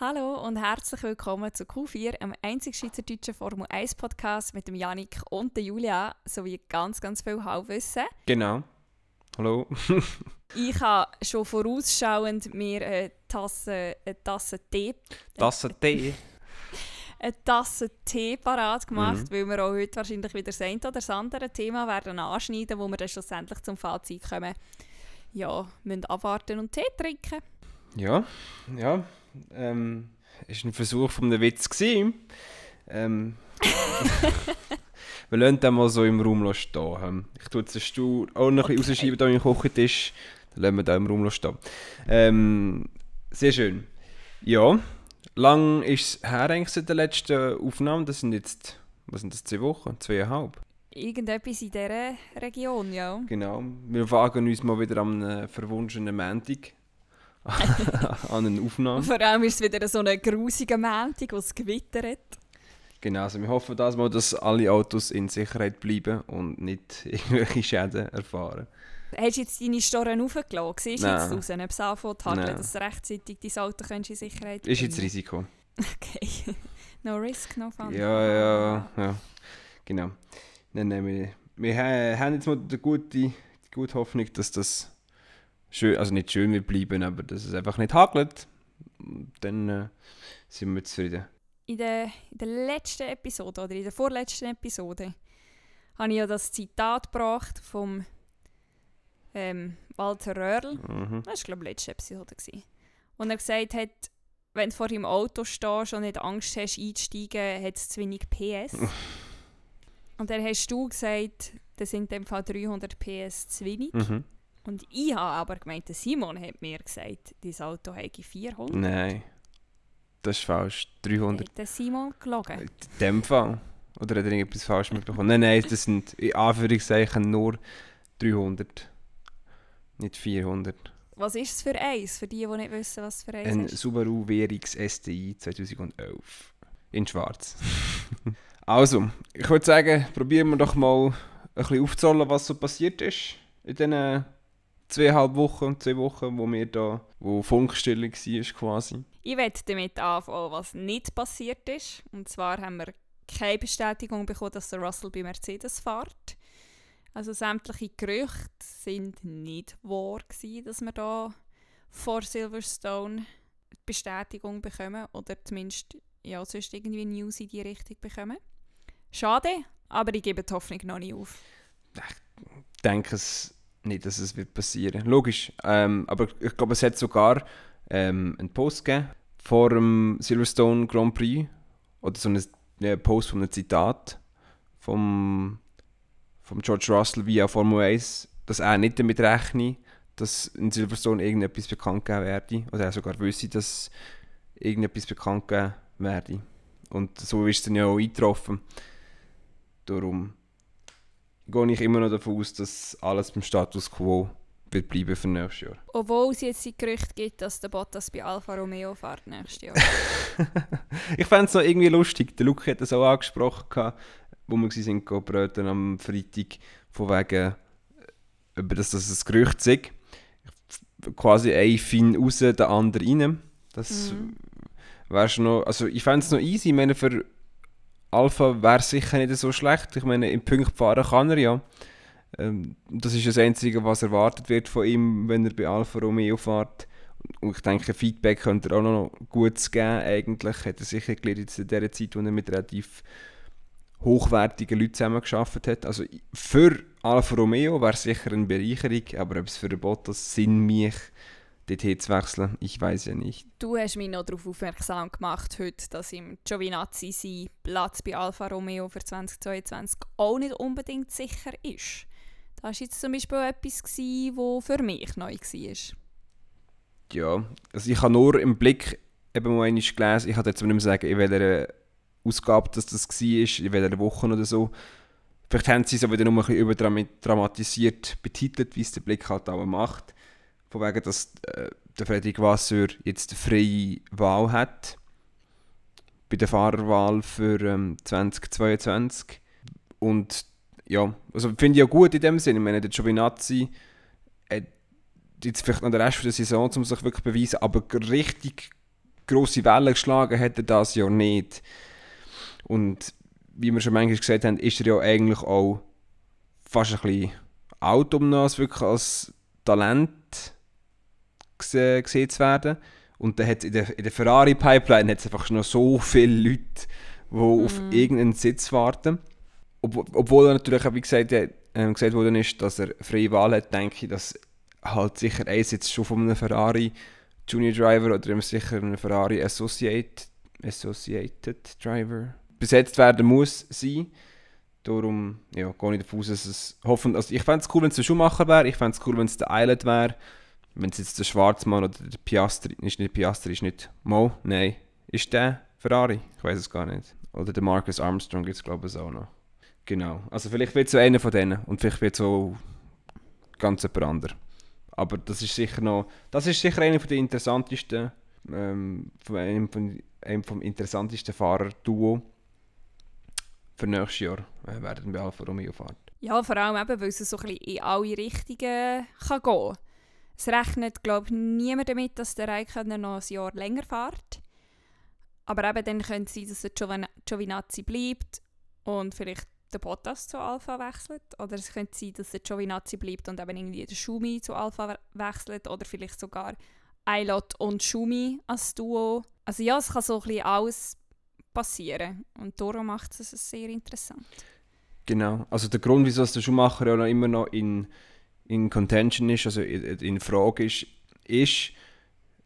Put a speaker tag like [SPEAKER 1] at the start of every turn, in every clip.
[SPEAKER 1] Hallo und herzlich willkommen zu Q4, einem einzig schweizerdeutschen Formel 1 Podcast mit dem Janik und der Julia sowie ganz, ganz viel Halbwissen.
[SPEAKER 2] Genau. Hallo.
[SPEAKER 1] ich habe schon vorausschauend mir eine Tasse, eine Tasse Tee.
[SPEAKER 2] Tasse Tee?
[SPEAKER 1] eine Tasse Tee parat gemacht, mhm. weil wir auch heute wahrscheinlich wieder das eine oder das andere Thema werden anschneiden, wo wir dann schlussendlich zum Fazit kommen. Ja, müssen abwarten und Tee trinken.
[SPEAKER 2] Ja, ja ähm, ist ein Versuch von einem Witz gewesen. Ähm, wir lassen den mal so im Raum stehen. Ich tue jetzt den Stuhl auch noch okay. ein bisschen rausschieben, da im Kochentisch. Dann lassen wir den im Raum stehen. Ähm, sehr schön. Ja, lang ist es her eigentlich seit der letzten Aufnahme. Das sind jetzt, was sind das, zwei Wochen? Zweieinhalb?
[SPEAKER 1] Irgendetwas in dieser Region, ja.
[SPEAKER 2] Genau. Wir wagen uns mal wieder am verwunschenen Montag an eine Aufnahme.
[SPEAKER 1] Vor allem ist es wieder so eine grusige Montag, wo es gewittert.
[SPEAKER 2] Genau, also wir hoffen dass, mal, dass alle Autos in Sicherheit bleiben und nicht irgendwelche Schäden erfahren.
[SPEAKER 1] Hast du jetzt deine Storen aufgelassen? Siehst du jetzt raus, ob es anfängt dass du rechtzeitig dein Auto in Sicherheit bringen
[SPEAKER 2] Ist jetzt Risiko.
[SPEAKER 1] Okay. no risk, no fun.
[SPEAKER 2] Ja, ja, ja. Genau. Nein, nein, wir, wir haben jetzt mal die gute, die gute Hoffnung, dass das schön, also nicht schön wird bleiben, aber dass es einfach nicht hagelt, dann äh, sind wir zufrieden.
[SPEAKER 1] In der, in der letzten Episode oder in der vorletzten Episode habe ich ja das Zitat gebracht vom ähm, Walter Röhrl. Mhm. Das war, glaube ich, letzte Episode. Gewesen. Und er gesagt hat, wenn du vor dem Auto stehst und nicht Angst hast einzusteigen, hat es zu wenig PS. und dann hast du gesagt, das sind in dem Fall 300 PS zu wenig. Mhm. Und ich habe aber gemeint, Simon hat mir gesagt, dein Auto hätte 400.
[SPEAKER 2] Nein, das ist falsch. 300.
[SPEAKER 1] Hat der Simon gelogen? In
[SPEAKER 2] dem Fall. Oder hat er irgendetwas falsch mitbekommen? Nein, nein, das sind in Anführungszeichen nur 300. Nicht 400.
[SPEAKER 1] Was ist es für eins, für die, die nicht wissen, was es für eins
[SPEAKER 2] Ein
[SPEAKER 1] ist? Ein
[SPEAKER 2] Subaru WRX STI 2011. In schwarz. also, ich würde sagen, probieren wir doch mal ein bisschen aufzuzahlen, was so passiert ist in diesen zweieinhalb Wochen, zwei Wochen, wo wir da, wo Funkstille war quasi.
[SPEAKER 1] Ich werde damit anfangen, was nicht passiert ist. Und zwar haben wir keine Bestätigung bekommen, dass der Russell bei Mercedes fährt. Also sämtliche Gerüchte sind nicht wahr gewesen, dass wir da vor Silverstone Bestätigung bekommen oder zumindest ja, sonst irgendwie News in die Richtung bekommen. Schade, aber ich gebe die Hoffnung noch nicht auf.
[SPEAKER 2] Ich denke, es nicht, dass es wird passieren. Logisch. Ähm, aber ich glaube, es hat sogar ähm, einen Post gegeben vor dem Silverstone Grand Prix oder so einen Post von einem Zitat vom, vom George Russell via Formel 1, dass er nicht damit rechnet, dass in Silverstone irgendetwas bekannt gegeben werde. Oder er sogar wüsste, dass irgendetwas bekannt gegeben werde. Und so ist es dann ja auch eingetroffen. Darum gehe ich immer noch davon aus, dass alles beim Status quo wird bleiben für nächstes Jahr.
[SPEAKER 1] Obwohl es jetzt die Gerüchte gibt, dass der Bottas bei Alfa Romeo fährt nächstes Jahr.
[SPEAKER 2] ich fände es noch irgendwie lustig. Der Luke hat das auch angesprochen, wo wir sind bröten am Freitag, von wegen, über äh, das, dass es ein Gerücht sei. Quasi ein Fin raus, der andere rein. Das mhm. schon noch, also ich fände es noch easy, ich meine, für Alpha wäre sicher nicht so schlecht. Ich meine, im Punkt fahren kann er ja. Ähm, das ist das Einzige, was erwartet wird von ihm, wenn er bei Alfa Romeo fährt. Und ich denke, Feedback könnte er auch noch gut geben. Eigentlich hat er sicher gelernt in der Zeit, wo er mit relativ hochwertigen Leuten zusammengearbeitet hat. Also für Alfa Romeo wäre es sicher eine Bereicherung, aber ob es für Bottas Sinn macht, dorthin zu wechseln. Ich weiß ja nicht.
[SPEAKER 1] Du hast mich noch darauf aufmerksam gemacht heute, dass im Giovinazzi sein Platz bei Alfa Romeo für 2022 auch nicht unbedingt sicher ist. Das war jetzt zum Beispiel etwas, was für mich neu war.
[SPEAKER 2] Ja, also ich habe nur im Blick eben mal gelesen, ich kann jetzt nicht mehr sagen, in welcher Ausgabe das, das war, in welcher Woche oder so. Vielleicht haben sie es aber wieder nur ein bisschen überdramatisiert betitelt, wie es der Blick halt auch macht von wegen, dass äh, der Frederik Wasser jetzt eine freie Wahl hat bei der Fahrerwahl für ähm, 2022 und ja, also finde ich ja gut in dem Sinne, ich meine, der Giovinazzi hat jetzt vielleicht noch den Rest der Saison, um sich wirklich zu beweisen, aber richtig grosse Wellen geschlagen hat er das Jahr nicht. Und wie wir schon manchmal gesagt haben, ist er ja eigentlich auch fast ein bisschen alt, um noch wirklich als Talent gesehen zu werden. Und dann hat in der, in der Ferrari-Pipeline einfach noch so viele Leute, die mm. auf irgendeinen Sitz warten. Ob, obwohl er natürlich, wie gesagt, äh, gesagt worden ist, dass er freie Wahl hat, denke ich, dass halt sicher ein Sitz schon von einem Ferrari Junior Driver oder sicher einem Ferrari Associate, Associated Driver besetzt werden muss sein. Darum ja, gehe ich davon aus, dass es hoffentlich... Also ich fände es cool, wenn es der Schuhmacher wäre, ich fände es cool, wenn es der Island wäre. Wenn es jetzt der Schwarzmann oder der Piastri... Ist nicht Piastri, ist nicht... Mo? Nein. Ist der Ferrari? Ich weiß es gar nicht. Oder der Marcus Armstrong gibt es glaube ich auch noch. Genau. Also vielleicht wird so einer von denen und vielleicht wird so ganz jemand anderer. Aber das ist sicher noch... Das ist sicher einer der interessantesten... Ähm, von einem, von einem vom interessantesten Fahrer-Duo für nächstes Jahr äh, werden bei Alfa Romeo fahren.
[SPEAKER 1] Ja, vor allem eben, weil es so ein bisschen in alle Richtungen kann gehen kann. Es rechnet, glaube ich, niemand damit, dass der Raikkonen noch ein Jahr länger fährt. Aber eben dann könnte es sein, dass der Giovinazzi bleibt und vielleicht der Bottas zu Alpha wechselt. Oder es könnte sein, dass der Giovinazzi bleibt und eben irgendwie der Schumi zu Alpha wechselt. Oder vielleicht sogar Eilot und Schumi als Duo. Also ja, es kann so ein bisschen alles passieren. Und darum macht es sehr interessant.
[SPEAKER 2] Genau. Also der Grund, wieso der Schumacher ja noch immer noch in, in Contention ist, also in, Frage ist, ist,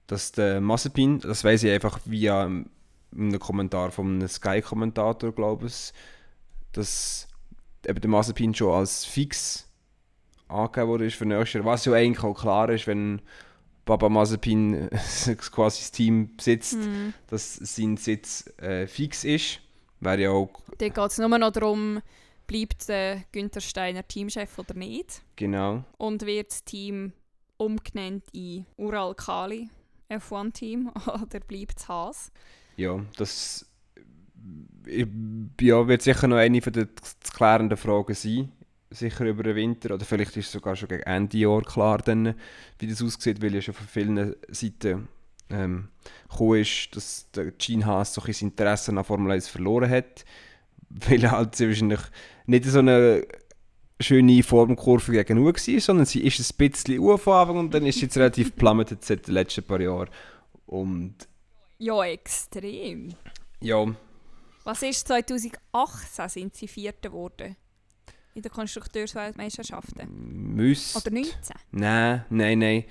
[SPEAKER 2] dass der Mazepin, das weiß ich einfach via einem Kommentar von einem Sky-Kommentator, glaube ich, dass eben der Mazepin schon als fix angegeben wurde für nächstes Jahr, was ja eigentlich auch klar ist, wenn Baba Mazepin quasi das Team besitzt, mhm. dass sein Sitz äh, fix ist. Wäre ja auch...
[SPEAKER 1] Dann geht es nur noch darum, bleibt der Günther Steiner Teamchef oder nicht.
[SPEAKER 2] Genau.
[SPEAKER 1] Und wird das Team umgenannt in Ural Kali F1-Team oder bleibt es Haas?
[SPEAKER 2] Ja, das ja, wird sicher noch eine der zu klärenden Fragen sein sicher über den Winter oder vielleicht ist es sogar schon gegen Ende Jahr klar, dann, wie das aussieht, weil ja schon von vielen Seiten ähm, ist, dass der Gene Haas so ein Interesse an Formel 1 verloren hat, weil er halt wahrscheinlich nicht so eine schöne Formkurve gegenüber war, sondern sie ist ein bisschen aufgefangen und dann ist sie jetzt relativ plummeted seit den letzten paar Jahren. Und
[SPEAKER 1] ja, extrem.
[SPEAKER 2] Ja.
[SPEAKER 1] Was ist 2018 sind sie Vierte geworden? in der Konstrukteursweltmeisterschaften?
[SPEAKER 2] Müsst.
[SPEAKER 1] Oder 19?
[SPEAKER 2] Nein, nein, nein.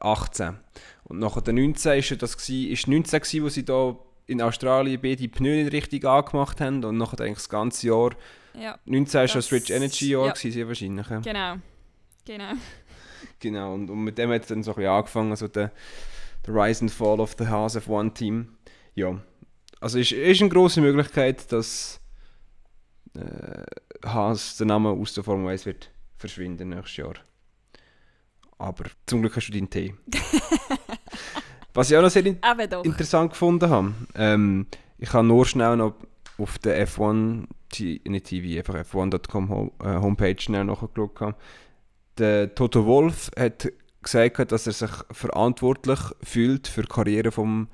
[SPEAKER 2] 18. Und nach der 19 ist das gewesen, ist 19 gewesen, wo sie da in Australien beide Pneu nicht richtig angemacht haben und nachher eigentlich das ganze Jahr.
[SPEAKER 1] Ja,
[SPEAKER 2] 19 war schon das Rich Energy Jahr ja. gewesen, wahrscheinlich.
[SPEAKER 1] Genau. Genau.
[SPEAKER 2] genau. Und, und mit dem hat es dann so ein bisschen angefangen, also der, der Rise and Fall of the House of One Team. Ja. Also ist, ist eine große Möglichkeit, dass äh, Haas, der Name aus der Formel 1 wird verschwinden nächstes Jahr. Aber zum Glück hast du deinen Tee. Was ich auch noch sehr in interessant gefunden habe, ähm, ich habe nur schnell noch auf der F1, nicht TV, einfach F1.com äh, Homepage schnell nachgeschaut. Der Toto Wolf hat gesagt, dass er sich verantwortlich fühlt für die Karriere vom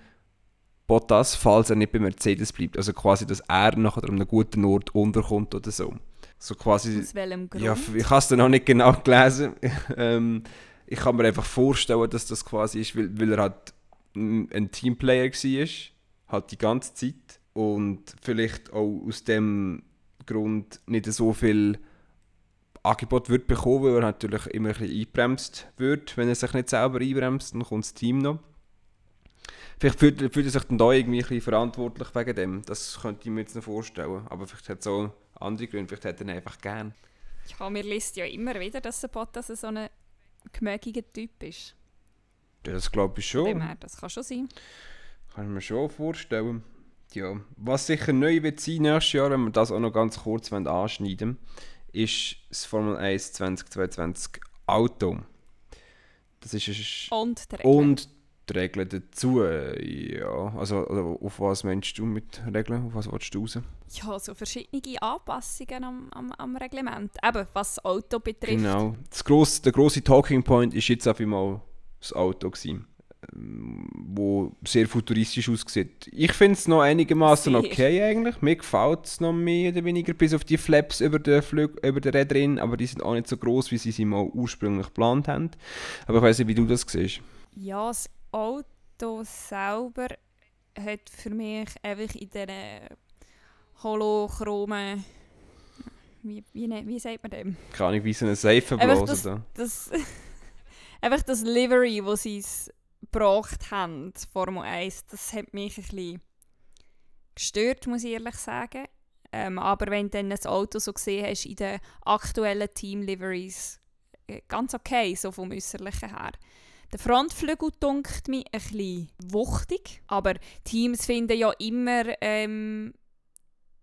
[SPEAKER 2] Bottas, falls er nicht bei Mercedes bleibt. Also quasi, dass er nachher an einem guten Ort unterkommt oder so. So quasi,
[SPEAKER 1] Aus welchem Grund?
[SPEAKER 2] Ja, ich habe es noch nicht genau gelesen. ähm, ich kann mir einfach vorstellen, dass das quasi ist, weil, weil er halt ein Teamplayer war, halt die ganze Zeit. Und vielleicht auch aus dem Grund nicht so viel Angebot wird bekommen, weil er natürlich immer ein bisschen einbremst wird. Wenn er sich nicht selber einbremst, dann kommt das Team noch. Vielleicht fühlt, fühlt er sich dann da irgendwie ein bisschen verantwortlich wegen dem. Das könnte ich mir jetzt noch vorstellen. Aber vielleicht hat es auch andere Gründe. Vielleicht hat er ihn einfach gern.
[SPEAKER 1] Ja, mir liest ja immer wieder, dass der Bottas so ein gemägiger Typ ist.
[SPEAKER 2] Das glaube ich schon.
[SPEAKER 1] Her, das kann schon sein.
[SPEAKER 2] Kann ich mir schon vorstellen. Ja, was sicher neu wird sein nächstes Jahr, wenn wir das auch noch ganz kurz anschneiden ist das Formel 1 2022 Auto. Das ist
[SPEAKER 1] und der
[SPEAKER 2] und die Regeln dazu. Ja, also auf was meinst du mit Regeln? Auf was willst du raus?
[SPEAKER 1] Ja, so verschiedene Anpassungen am, am, am Reglement. Eben, was das Auto betrifft.
[SPEAKER 2] Genau. Das grosse, der grosse Talking Point war jetzt auf einmal das Auto. Gewesen. Wo sehr futuristisch aussieht. Ich finde es noch einigermaßen okay eigentlich. Mir gefällt es noch mehr oder weniger, bis auf die Flaps über den, Flug, über den Rädern, aber die sind auch nicht so groß, wie sie sie mal ursprünglich geplant haben. Aber ich weiß nicht, wie du das siehst.
[SPEAKER 1] Ja, das Auto selber hat für mich einfach in diesen holochromen wie, wie, ne, wie sagt man dem?
[SPEAKER 2] Keine Ahnung, wie so eine Seifenblase.
[SPEAKER 1] Das, das, einfach das Livery, das sie gebracht haben, Formel 1, das hat mich ein bisschen gestört, muss ich ehrlich sagen. Ähm, aber wenn du dann das Auto so gesehen hast in den aktuellen Team-Liveries, äh, ganz okay, so vom Äußerlichen her. Der Frontflügel dunkelt mich ein bisschen wuchtig, aber Teams finden ja immer, ähm,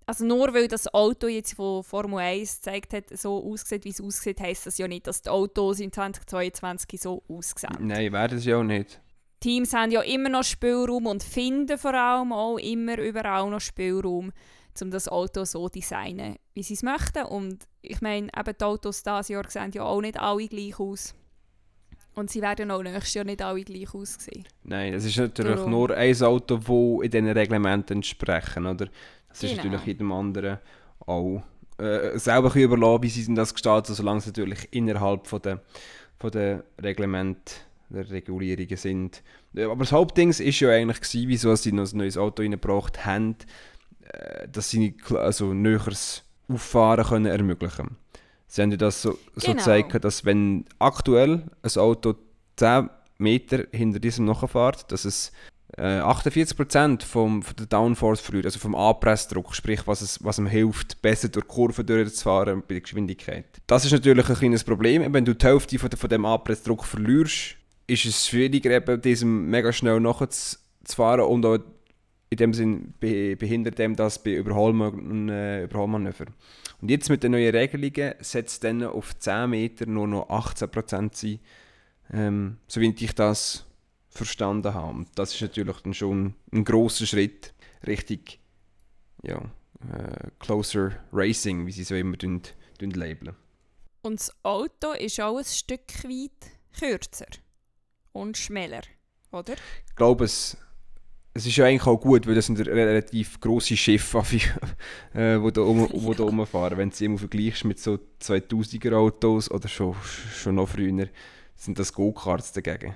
[SPEAKER 1] also nur weil das Auto jetzt von Formel 1 gezeigt hat, so aussieht, wie es aussieht, heisst das ja nicht, dass die Autos in 2022 so aussehen.
[SPEAKER 2] Nein, werden sie auch nicht.
[SPEAKER 1] Teams haben ja immer noch Spielraum und finden vor allem auch immer überall noch Spielraum, um das Auto so zu designen, wie sie es möchten. Und ich meine, eben die Autos dieses Jahr sehen ja auch nicht alle gleich aus. Und sie werden auch nächstes Jahr nicht alle gleich aussehen.
[SPEAKER 2] Nein, es ist natürlich Darum. nur ein Auto, das in diesen Reglementen entsprechen, oder? Das genau. ist natürlich jedem anderen auch äh, selber überlassen, wie sie das gestalten, solange es natürlich innerhalb von der, von der Reglement der Regulierungen sind. Aber das Hauptding ist ja eigentlich gewesen, wieso sie noch ein neues Auto reingebracht haben, äh, dass sie also näheres Auffahren können ermöglichen Sie haben ja das so, so genau. gezeigt, dass wenn aktuell ein Auto 10 Meter hinter diesem nachfährt, dass es äh, 48% vom, von der Downforce verliert, also vom Anpressdruck, sprich was, es, was ihm hilft, besser durch Kurven durchzufahren bei der Geschwindigkeit. Das ist natürlich ein kleines Problem, wenn du die Hälfte von, von dem Anpressdruck verlierst, ist es schwieriger, eben diesem mega schnell nachzufahren und auch in dem Sinn behindert dem das bei Überholman äh, Überholmanöver. Und jetzt mit den neuen Regelungen setzt dann auf 10 Meter nur noch 18% sein, ähm, so wie ich das verstanden habe. Und das ist natürlich dann schon ein großer Schritt Richtung ja, äh, Closer Racing, wie sie so immer dünn, dünn labeln.
[SPEAKER 1] Und das Auto ist auch ein Stück weit kürzer und schmäler, oder?
[SPEAKER 2] Ich glaube, es, es ist ja eigentlich auch gut, weil das sind relativ grosse Schiffe, äh, die da, um, rumfahren. Wenn du sie immer vergleichst mit so 2000er Autos oder schon, schon noch früher, sind das Go-Karts dagegen.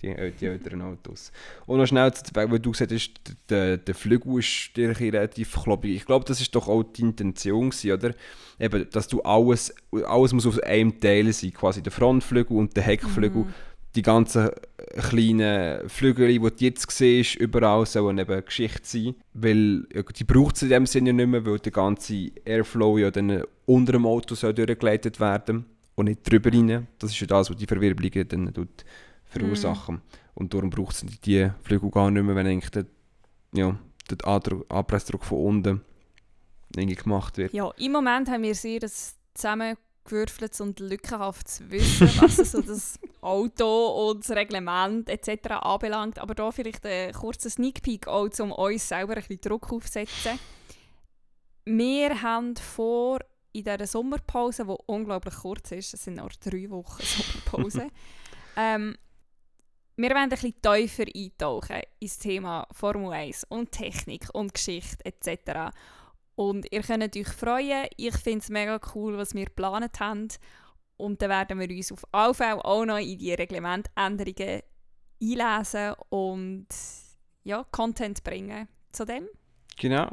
[SPEAKER 2] Die, äh, die älteren Autos. Und noch schnell zu weil du gesagt hast, der, der Flügel ist relativ kloppig. Ich glaube, das ist doch auch die Intention, gewesen, oder? Eben, dass du alles, alles muss aus einem Teil sein, quasi der Frontflügel und der Heckflügel. Mhm die ganzen kleinen Flügel, die du jetzt siehst, überall sollen eben Geschichte sein. Weil die braucht es in dem Sinne nicht mehr, weil der ganze Airflow ja dann unter dem Auto soll durchgeleitet werden und nicht drüber rein. Das ist ja das, was die Verwirbelungen dann tut verursachen. Mm. Und darum braucht es die Flügel gar nicht mehr, wenn eigentlich der, ja, der Anpressdruck von unten gemacht wird.
[SPEAKER 1] Ja, im Moment haben wir sehr das zusammen gewürfeltes und lückenhaftes Wissen, was so das Auto und das Reglement etc. anbelangt. Aber da vielleicht ein kurzer Sneak Peek, auch um uns selber ein bisschen Druck aufzusetzen. Wir haben vor, in dieser Sommerpause, die unglaublich kurz ist, es sind nur drei Wochen Sommerpause, ähm, wir wollen ein bisschen tiefer eintauchen ins Thema Formel 1 und Technik und Geschichte etc. Und ihr könnt euch freuen. Ich finde es mega cool, was wir geplant haben. Und dann werden wir uns auf alle Fälle auch noch in die Reglementänderungen einlesen und ja, Content bringen zu dem.
[SPEAKER 2] Genau.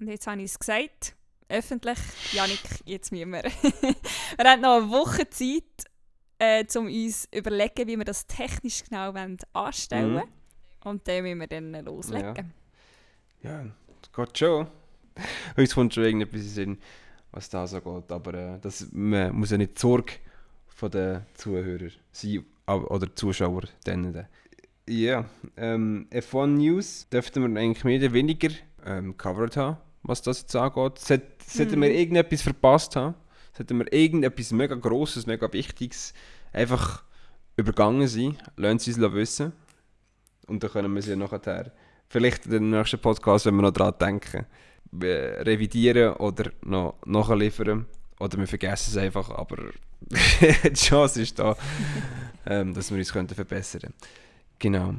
[SPEAKER 1] Und jetzt habe ich es gesagt, öffentlich. Janik, jetzt müssen wir. wir haben noch eine Woche Zeit, äh, um uns zu überlegen, wie wir das technisch genau anstellen wollen. Mhm. Und dann müssen wir dann loslegen.
[SPEAKER 2] Ja, ja das geht schon. Uns kommt schon irgendetwas in Sinn, was da so geht. Aber äh, das man muss ja nicht die Sorge von den Zuhörern sein oder Zuschauer. Dann, ja, ähm, F1 News dürften wir eigentlich mehr oder weniger ähm, covered haben, was das jetzt angeht. Sollten mhm. wir irgendetwas verpasst haben, sollten wir irgendetwas mega Grosses, mega Wichtiges einfach übergangen sein, lassen Sie es wissen. Und dann können wir sie nachher, vielleicht in den nächsten Podcast, wenn wir noch daran denken, äh, revidieren oder noch nachliefern. Oder wir vergessen es einfach, aber die Chance ist da, ähm, dass wir uns könnten verbessern könnten. Genau.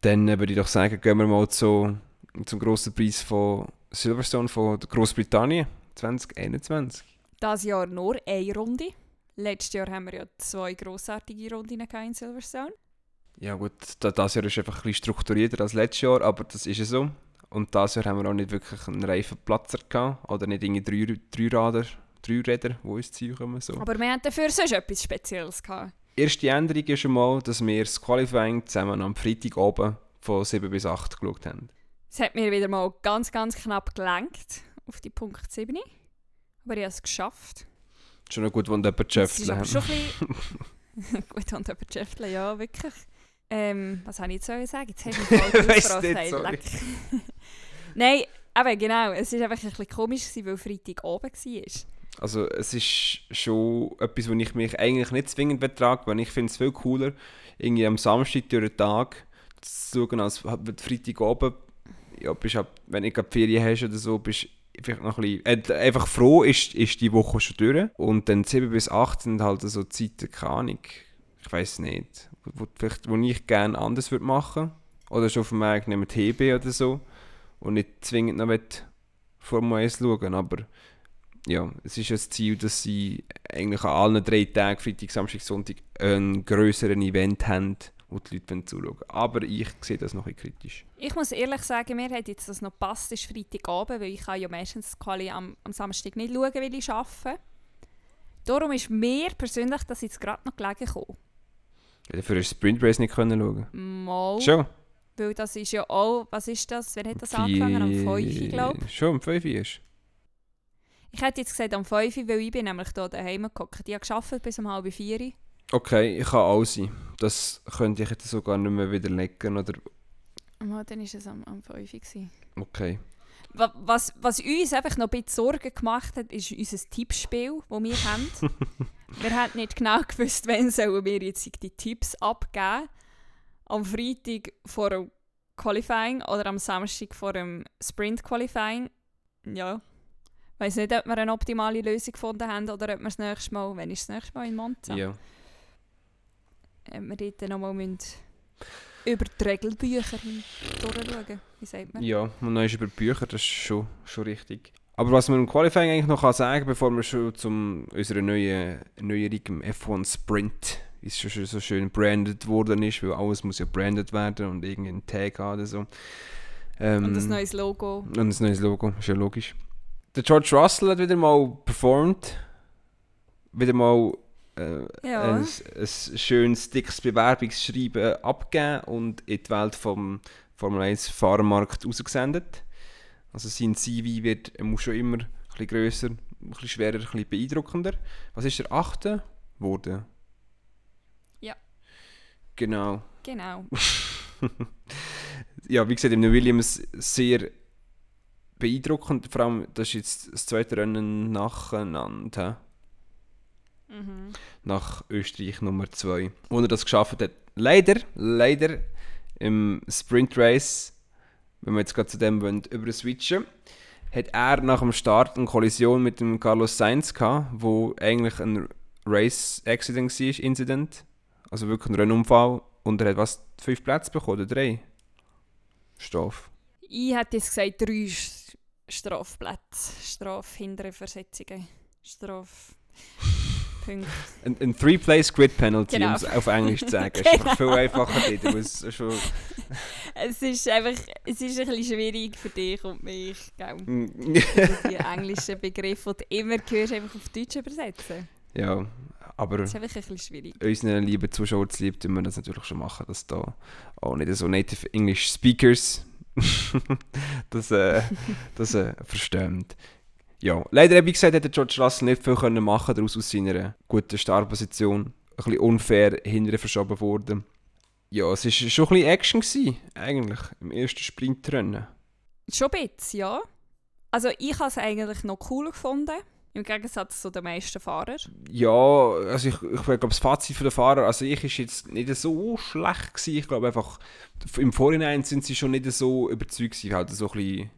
[SPEAKER 2] Dann äh, würde ich doch sagen, gehen wir mal zu, zum grossen Preis von Silverstone von Großbritannien 2021.
[SPEAKER 1] Das Jahr nur eine Runde. Letztes Jahr haben wir ja zwei grossartige Runden in Silverstone.
[SPEAKER 2] Ja gut, das Jahr ist einfach ein bisschen strukturierter als letztes Jahr, aber das ist ja so. Und das Jahr haben wir auch nicht wirklich einen Reifenplatzer gehabt. Oder nicht irgendwie drei, drei Räder, drei Räder, die ins Ziel kommen. So.
[SPEAKER 1] Aber wir hatten dafür sonst etwas Spezielles gehabt.
[SPEAKER 2] Erste Änderung ist schon mal, dass wir das Qualifying zusammen am Freitag oben von 7 bis 8 geschaut haben.
[SPEAKER 1] Es hat mir wieder mal ganz, ganz knapp gelenkt auf die Punkt 7. Aber ich habe es geschafft.
[SPEAKER 2] Schon noch gut, wenn jemand Schäftle
[SPEAKER 1] haben. Schon ein bisschen gut, wenn jemand Schäftle, ja, wirklich. Ähm, was soll ich jetzt sagen? Jetzt habe ich mich voll ausgefragt. Nein, aber genau. Es war einfach ein bisschen komisch, weil Freitag oben war.
[SPEAKER 2] Also es ist schon etwas, wo ich mich eigentlich nicht zwingend betrage, weil ich finde es viel cooler, irgendwie am Samstag durch den Tag zu schauen, als Freitag oben. Ja, bist ab, wenn du Ferien hast oder so, bist vielleicht noch ein bisschen, äh, einfach froh ist, ist die Woche schon durch. Und dann 7 bis 8 sind halt so Zeiten, keine Ahnung, ich weiß nicht, wo, vielleicht, wo ich gerne anders würde machen Oder schon auf dem eigenen TB oder so. Und nicht zwingend noch Formel 1 schauen, aber ja, es ist das Ziel, dass sie eigentlich an allen drei Tagen, Freitag, Samstag, Sonntag, ein größeres Event haben, wo die Leute zuschauen Aber ich sehe das noch ein kritisch.
[SPEAKER 1] Ich muss ehrlich sagen, mir hat jetzt das noch passt, ist Freitagabend, weil ich ja meistens Quali am, am Samstag nicht schauen, weil ich arbeite. Darum ist mir persönlich das jetzt gerade noch gelegen gekommen.
[SPEAKER 2] Dafür hast du Sprint Race nicht können schauen
[SPEAKER 1] Mal.
[SPEAKER 2] Schon?
[SPEAKER 1] Weil das ist ja auch, was ist das? Wer hat das angefangen? Am 5 glaube ich.
[SPEAKER 2] Schon, am 5 ist
[SPEAKER 1] Ich hätte jetzt gesagt am 5 weil ich bin nämlich hier daheim geguckt. Ich habe gearbeitet bis um halb 4
[SPEAKER 2] Okay, ich kann auch sein. Das könnte ich jetzt sogar nicht mehr widerlegen, oder?
[SPEAKER 1] Oh, dann war es am, am 5
[SPEAKER 2] Okay.
[SPEAKER 1] Was, was uns einfach noch ein bisschen Sorgen gemacht hat, ist unser Tippspiel, das wir haben. wir haben nicht genau gewusst, wann sollen wir jetzt die Tipps abgeben. Am Freitag vor dem Qualifying oder am Samstag vor dem Sprint Qualifying. Ja, ich weiß nicht, ob wir eine optimale Lösung gefunden haben oder ob wir das nächste Mal, wenn ist das nächste Mal in Monza?
[SPEAKER 2] Ja.
[SPEAKER 1] Ob wir dort nochmal über die Regelbücher durchschauen. Wie sagt man?
[SPEAKER 2] Ja, man ist über die Bücher, das ist schon, schon richtig. Aber was man im Qualifying eigentlich noch kann sagen bevor wir schon zum unserer neuen Neuerung im F1 Sprint, wie es schon so schön branded worden ist, weil alles muss ja branded werden und irgendein Tag haben oder so.
[SPEAKER 1] Ähm, und ein neues Logo.
[SPEAKER 2] Und ein neues Logo, ist ja logisch. Der George Russell hat wieder mal performt. Wieder mal äh, ja. ein, ein schönes, dickes Bewerbungsschreiben abgeben und in die Welt vom Formel 1 Fahrermarkt rausgesendet. Also sein CV wird muss schon immer ein bisschen grösser, ein bisschen schwerer, ein bisschen beeindruckender. Was ist der achte geworden?
[SPEAKER 1] Ja.
[SPEAKER 2] Genau.
[SPEAKER 1] Genau.
[SPEAKER 2] ja, wie gesagt, im Williams sehr beeindruckend. Vor allem, das ist jetzt das zweite Rennen nacheinander. Mhm. Nach Österreich Nummer 2. Wo er das geschafft hat. Leider, leider im Sprint Race, wenn wir jetzt gerade zu dem wollen, über switchen, hat er nach dem Start eine Kollision mit dem Carlos Sainz gehabt, wo eigentlich ein Race Accident war, Incident. Also wirklich ein Rennunfall. Und er hat was, fünf Plätze bekommen oder drei? Strafe.
[SPEAKER 1] Ich hätte jetzt gesagt, drei Strafplätze. Strafhindere Versetzungen. Straf.
[SPEAKER 2] Punkt. Ein, ein Three-Place-Grid-Penalty, genau. um es auf Englisch zu sagen. genau. ist viel einfacher dort. Schon
[SPEAKER 1] es ist einfach es ist ein bisschen schwierig für dich und mich, gell? Mm. die englischen Begriffe, die du immer hörst, einfach auf Deutsch übersetzen.
[SPEAKER 2] Ja, aber
[SPEAKER 1] das ist einfach ein bisschen schwierig.
[SPEAKER 2] unseren lieben Zuschauern zu lieb, tun wir das natürlich schon machen, dass da auch nicht so Native English Speakers das, äh, das äh, verstehen ja, leider, wie gesagt, hätte George Russell nicht viel können machen daraus aus seiner guten Startposition. Ein bisschen unfair hinterher verschoben worden. Ja, es war schon ein bisschen Action, gewesen, eigentlich, im ersten Sprintrennen.
[SPEAKER 1] Schon ein bisschen, ja. Also ich habe es eigentlich noch cool gefunden. Im Gegensatz zu den meisten Fahrern.
[SPEAKER 2] Ja, also ich, ich glaube, das Fazit für den Fahrer, also ich ist jetzt nicht so schlecht gewesen. Ich glaube einfach, im Vorhinein sind sie schon nicht so überzeugt gewesen. Halt so ein bisschen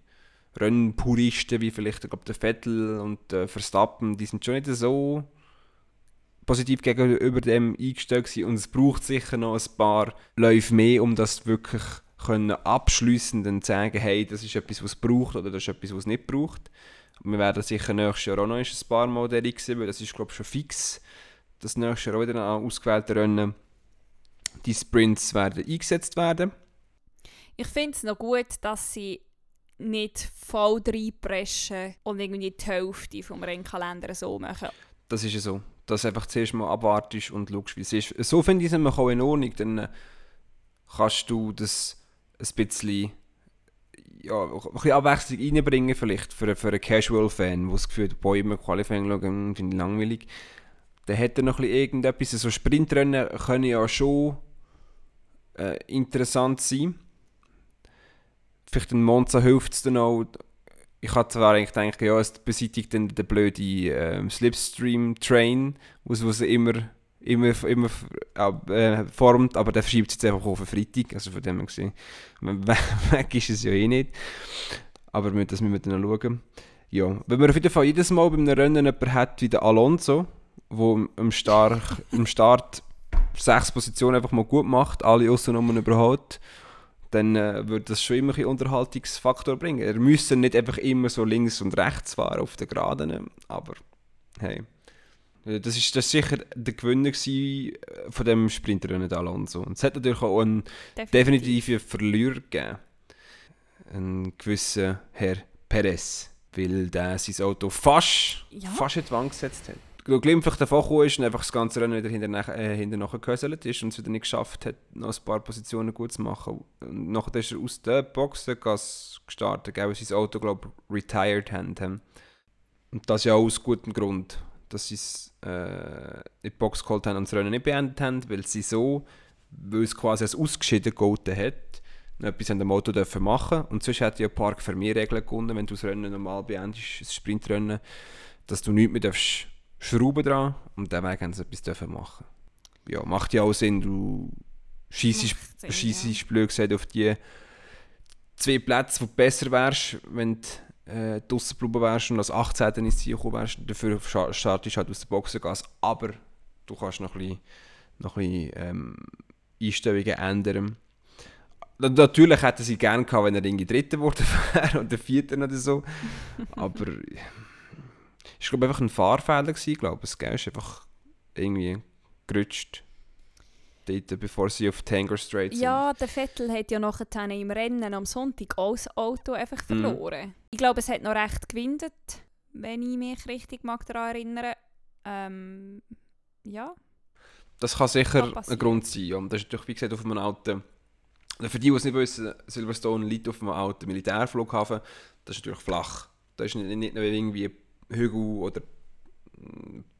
[SPEAKER 2] Rennpuristen wie vielleicht glaub, der Vettel und der Verstappen, die sind schon nicht so positiv gegenüber dem eingestellt gewesen. und es braucht sicher noch ein paar Läufe mehr, um das wirklich können abschliessend dann sagen, hey, das ist etwas, was es braucht oder das ist etwas, was es nicht braucht. Wir werden sicher nächstes Jahr auch noch ein paar Modelle sehen, weil das ist glaube ich schon fix, dass nächstes Jahr auch wieder an ausgewählten Rennen die Sprints werden eingesetzt werden.
[SPEAKER 1] Ich finde es noch gut, dass sie nicht voll reinpreschen und irgendwie die Hälfte vom Rennkalender so machen.
[SPEAKER 2] Das ist ja so. Dass einfach zuerst mal abwartest und schaust, wie es ist. So finde ich es auch in Ordnung, dann äh, kannst du das ein bisschen, ja, ein bisschen Abwechslung reinbringen vielleicht für, für einen Casual-Fan, der das Gefühl hat, boah, immer Qualifying schauen, finde ich langweilig. Dann hätte er noch ein bisschen irgendetwas, so Sprintrennen können ja schon äh, interessant sein vielleicht ein Monza hilft es dann auch. Ich hatte zwar eigentlich gedacht, ja, es beseitigt dann den blöden ähm, Slipstream-Train, was, was immer, immer, immer äh, formt, aber der verschiebt sich jetzt einfach auf den Freitag, also von dem her gesehen. Weg ist es ja eh nicht. Aber das müssen wir dann schauen. Ja, wenn man auf jeden Fall jedes Mal bei einem Rennen jemanden hat wie der Alonso, der im, Start, im Start sechs Positionen einfach mal gut macht, alle Außennummern überholt dann äh, würde das schon immer einen Unterhaltungsfaktor bringen. Er müsste nicht einfach immer so links und rechts fahren auf der Geraden, aber hey. Äh, das ist, das sicher der Gewinner äh, von dem Sprintrennen Alonso. Und es hat natürlich auch einen Definitiv. definitiven Verlierer gegeben. Einen gewissen Herr Perez, weil der sein Auto fast, ja. fast in die Wand gesetzt hat glimpflich davon gekommen ist und einfach das ganze Rennen wieder hinterher, äh, hinterher gehöselt ist und es wieder nicht geschafft hat, noch ein paar Positionen gut zu machen. Und nachher ist er aus der Boxengasse gestartet, weil sein Auto, glaube ich, retired haben. Und das ja auch aus gutem Grund, dass sie es äh, in die Box geholt haben und das Rennen nicht beendet haben, weil sie so, weil es quasi als ausgeschieden gegolten hat, etwas an dem Auto dürfen machen Und sonst hätte ja Park für mehr Regeln gefunden, wenn du das Rennen normal beendest, das Sprintrennen, dass du nichts mehr darfst Schrauben dran und dann haben sie etwas machen Ja, macht ja auch Sinn, du schießt ja. blöd gesagt auf die zwei Plätze, wo du besser wärst, wenn du äh, draussen geblieben wärst und als 18. ins Ziel gekommen wärst. Dafür startest du halt aus der Boxengas, aber du kannst noch ein bisschen, noch ein bisschen ähm, Einstellungen ändern. Natürlich hätten sie gerne gehabt, wenn er irgendwie Dritter geworden wäre oder Vierter oder so. Aber ist glaube einfach ein Fahrfehler gewesen, glaube ich. Es ist einfach irgendwie gerutscht. Dort, bevor sie auf Tanger Strait sind.
[SPEAKER 1] Ja, der Vettel hat ja nachher im Rennen am Sonntag auch das Auto einfach mhm. verloren. Mm. Ich glaube, es hat noch recht gewindet, wenn ich mich richtig mag daran erinnere. Ähm, ja.
[SPEAKER 2] Das kann sicher kann ein Grund sein. Und das ist natürlich, wie gesagt, auf einem alten... Für die, die es nicht wissen, Silverstone liegt auf einem alten Militärflughafen. Das ist natürlich flach. Da ist nicht, nicht nur irgendwie Hügel oder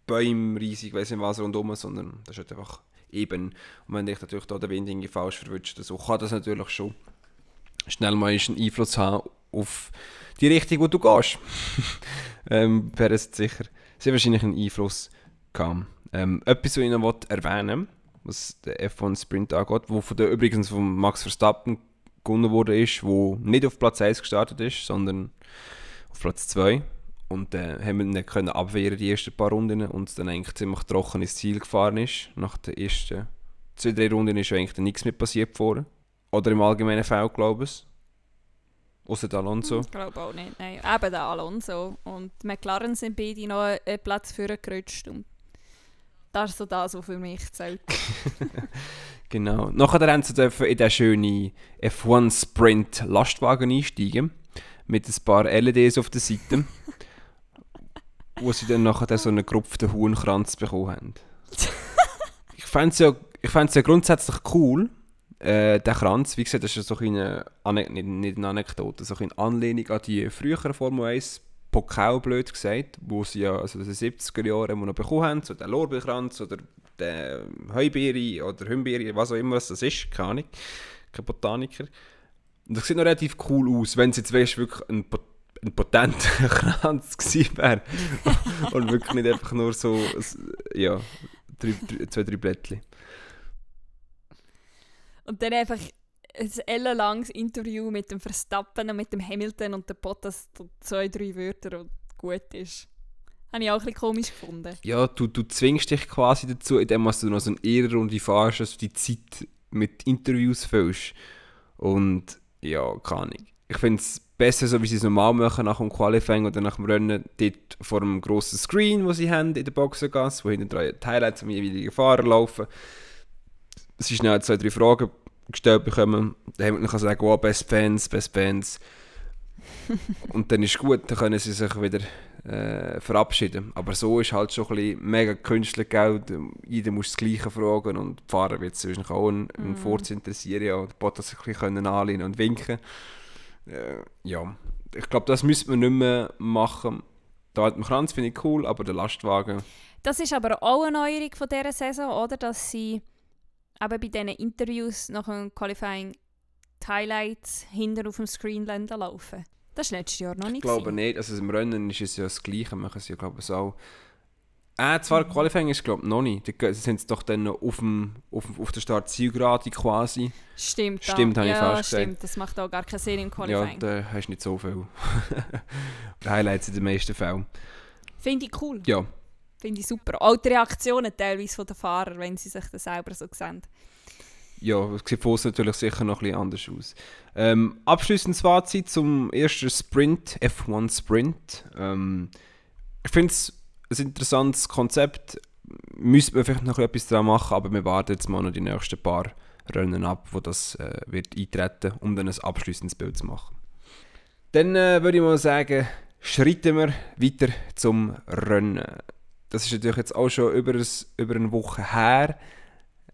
[SPEAKER 2] Bäume riesig, weiß nicht was rundherum, sondern das ist halt einfach eben. Und wenn dich natürlich da der Wind irgendwie falsch verwünscht, so kann das natürlich schon schnell mal einen Einfluss haben auf die Richtung, wo du gehst. ähm, wäre es sicher sehr wahrscheinlich einen Einfluss gehabt. Ähm, etwas, was ich noch erwähnen was der F1 Sprint angeht, wo von der, übrigens von Max Verstappen gewonnen wurde, ist, wo nicht auf Platz 1 gestartet ist, sondern auf Platz 2. Und dann äh, haben wir ihn können abwehren die ersten paar Runden und dann eigentlich ziemlich trocken ins Ziel gefahren ist. Nach den ersten zwei, drei Runden ist eigentlich nichts mehr passiert vorne. Oder im allgemeinen Fall, glaube ich. Außer der Alonso.
[SPEAKER 1] Ich glaube auch nicht, nein. Eben der Alonso. Und die McLaren sind beide noch einen Platz vorgerutscht. Und das ist so das, was für mich zählt.
[SPEAKER 2] genau. Nachher haben sie in den schönen F1 Sprint Lastwagen einsteigen. Mit ein paar LEDs auf der Seite wo sie dann nachher so einen gerupften Huhnkranz bekommen haben. ich fände es ja, ja grundsätzlich cool, äh, der Kranz, wie gesagt, das ist so eine, Ane nicht, nicht eine Anekdote, so eine Anlehnung an die früheren Formel 1 Pokal, blöd gesagt, wo sie ja also in den 70er Jahren noch bekommen haben, so den Lorbeerkranz oder den Heubeere oder Himbeere, was auch immer das ist, keine Ahnung, kein Botaniker. Und das sieht noch relativ cool aus, wenn es jetzt weißt, wirklich ein Botaniker ein potenter Kranz gewesen wäre. und wirklich nicht einfach nur so, ja, drei, drei, zwei, drei Blättchen.
[SPEAKER 1] Und dann einfach ein ellenlanges Interview mit dem Verstappen und mit dem Hamilton und der Bottas, zwei, drei Wörter und gut ist. Habe ich auch ein bisschen komisch gefunden.
[SPEAKER 2] Ja, du, du zwingst dich quasi dazu, indem du noch so eine Ehrenrunde fahrst, dass du die Zeit mit Interviews füllst. Und ja, keine Ahnung. Ich finde es besser, so wie sie es normal machen nach dem Qualifying oder nach dem Rennen, dort vor einem grossen Screen, wo sie haben in der Boxengasse, wo hinten drei Highlights am jeweiligen Fahrer laufen. Sie schnell zwei, drei Fragen gestellt bekommen. Dann kann man sagen, oh, Best Fans, Best Fans. und dann ist gut, dann können sie sich wieder äh, verabschieden. Aber so ist halt schon ein bisschen mega Künstlergeld. Jeder muss das Gleiche fragen und die Fahrer wird sich auch einen mm. Furz interessieren ja, und Bottas ein bisschen anlehnen und winken. Äh, ja, ich glaube, das müsste man nicht mehr machen. Da hat man Kranz finde ich cool, aber der Lastwagen...
[SPEAKER 1] Das ist aber auch eine Neuerung von dieser Saison, oder? Dass sie eben bei diesen Interviews nach dem Qualifying die Highlights hinter auf dem Screen laufen. Das war letztes Jahr noch nicht.
[SPEAKER 2] Ich glaube nicht. Also im Rennen ist es ja das Gleiche. Machen sie ja, glaube ich, auch. Äh, zwar. Qualifying ist glaube ich noch nicht. Sie sind es doch dann auf, dem, auf, auf der Start-Zielgerade quasi.
[SPEAKER 1] Stimmt,
[SPEAKER 2] stimmt, habe
[SPEAKER 1] ja,
[SPEAKER 2] ich fast
[SPEAKER 1] stimmt. Gesagt. Das macht auch gar keinen Sinn im Qualifying.
[SPEAKER 2] Ja, da hast du nicht so viel. Highlights in den meisten Fällen.
[SPEAKER 1] Finde ich cool.
[SPEAKER 2] Ja.
[SPEAKER 1] Finde ich super. Auch die Reaktionen teilweise von den Fahrern, wenn sie sich das selber so sehen
[SPEAKER 2] ja, es sieht von natürlich sicher noch ein bisschen anders aus. Ähm, abschließendes Fazit zum ersten Sprint, F1 Sprint. Ähm, ich finde es ein interessantes Konzept. Müsste man vielleicht noch etwas daran machen, aber wir warten jetzt mal noch die nächsten paar Rennen ab, wo das äh, wird eintreten, um dann ein abschließendes Bild zu machen. Dann äh, würde ich mal sagen, schreiten wir weiter zum Rennen. Das ist natürlich jetzt auch schon über, ein, über eine Woche her.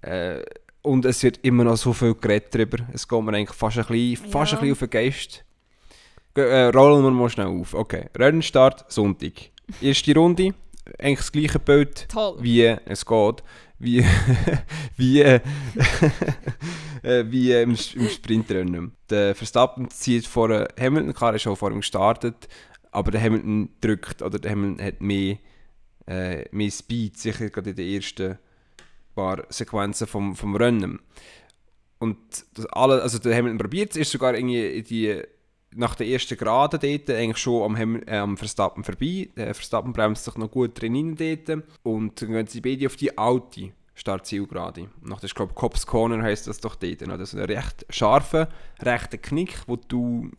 [SPEAKER 2] Äh, und es wird immer noch so viel geredet darüber. Es geht mir eigentlich fast ein bisschen, ja. fast ein bisschen auf den Geist. Äh, rollen wir mal schnell auf. Okay, Rennstart Sonntag. Erste Runde, eigentlich das gleiche Bild,
[SPEAKER 1] Toll.
[SPEAKER 2] wie es geht. Wie, wie, äh, wie im, im Sprintrennen. Der Verstappen zieht vor Hamilton, klar, ist schon vor ihm gestartet, aber der Hamilton drückt, oder der Hamilton hat mehr, äh, mehr Speed, sicher gerade in der ersten paar Sequenzen vom, vom Rennen. Und das alle, also der Hamilton probiert es, ist sogar irgendwie die, nach der ersten Gerade dort eigentlich schon am, Hamil äh, am Verstappen vorbei. Der Verstappen bremst sich noch gut drin dort. Und dann gehen sie beide auf die alte Startzielgerade. Nach der, glaube Cops Corner heisst das doch dort. Oder? Das ist ein recht scharfer, rechter Knick, wo du